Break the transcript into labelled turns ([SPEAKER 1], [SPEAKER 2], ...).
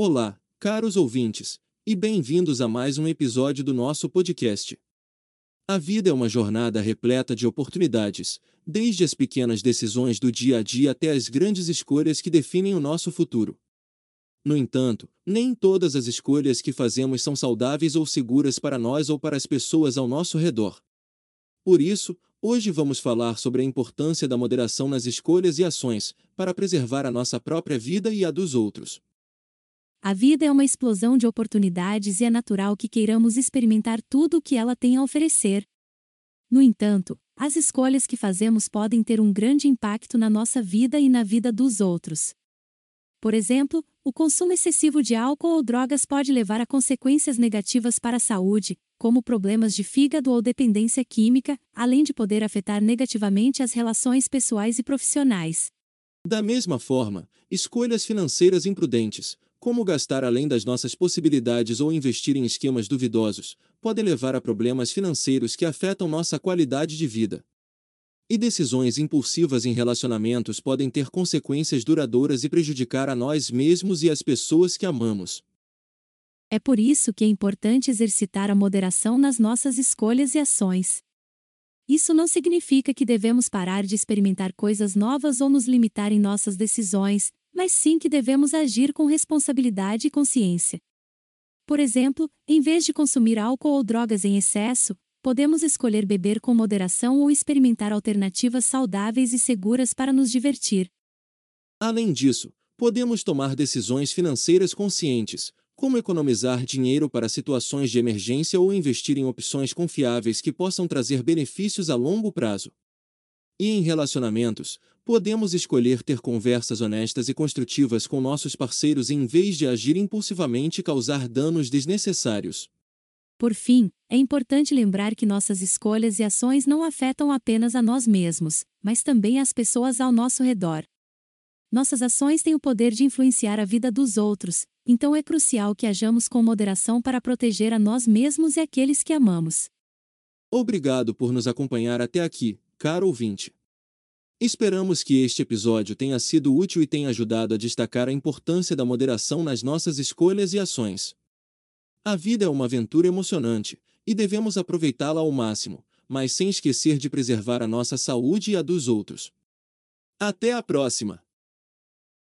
[SPEAKER 1] Olá, caros ouvintes, e bem-vindos a mais um episódio do nosso podcast. A vida é uma jornada repleta de oportunidades, desde as pequenas decisões do dia a dia até as grandes escolhas que definem o nosso futuro. No entanto, nem todas as escolhas que fazemos são saudáveis ou seguras para nós ou para as pessoas ao nosso redor. Por isso, hoje vamos falar sobre a importância da moderação nas escolhas e ações, para preservar a nossa própria vida e a dos outros.
[SPEAKER 2] A vida é uma explosão de oportunidades e é natural que queiramos experimentar tudo o que ela tem a oferecer. No entanto, as escolhas que fazemos podem ter um grande impacto na nossa vida e na vida dos outros. Por exemplo, o consumo excessivo de álcool ou drogas pode levar a consequências negativas para a saúde, como problemas de fígado ou dependência química, além de poder afetar negativamente as relações pessoais e profissionais.
[SPEAKER 1] Da mesma forma, escolhas financeiras imprudentes, como gastar além das nossas possibilidades ou investir em esquemas duvidosos, podem levar a problemas financeiros que afetam nossa qualidade de vida. E decisões impulsivas em relacionamentos podem ter consequências duradouras e prejudicar a nós mesmos e as pessoas que amamos.
[SPEAKER 2] É por isso que é importante exercitar a moderação nas nossas escolhas e ações. Isso não significa que devemos parar de experimentar coisas novas ou nos limitar em nossas decisões, mas sim que devemos agir com responsabilidade e consciência. Por exemplo, em vez de consumir álcool ou drogas em excesso, podemos escolher beber com moderação ou experimentar alternativas saudáveis e seguras para nos divertir.
[SPEAKER 1] Além disso, podemos tomar decisões financeiras conscientes, como economizar dinheiro para situações de emergência ou investir em opções confiáveis que possam trazer benefícios a longo prazo. E em relacionamentos, podemos escolher ter conversas honestas e construtivas com nossos parceiros em vez de agir impulsivamente e causar danos desnecessários.
[SPEAKER 2] Por fim, é importante lembrar que nossas escolhas e ações não afetam apenas a nós mesmos, mas também as pessoas ao nosso redor. Nossas ações têm o poder de influenciar a vida dos outros, então é crucial que hajamos com moderação para proteger a nós mesmos e aqueles que amamos.
[SPEAKER 1] Obrigado por nos acompanhar até aqui, caro ouvinte. Esperamos que este episódio tenha sido útil e tenha ajudado a destacar a importância da moderação nas nossas escolhas e ações. A vida é uma aventura emocionante, e devemos aproveitá-la ao máximo, mas sem esquecer de preservar a nossa saúde e a dos outros. Até a próxima!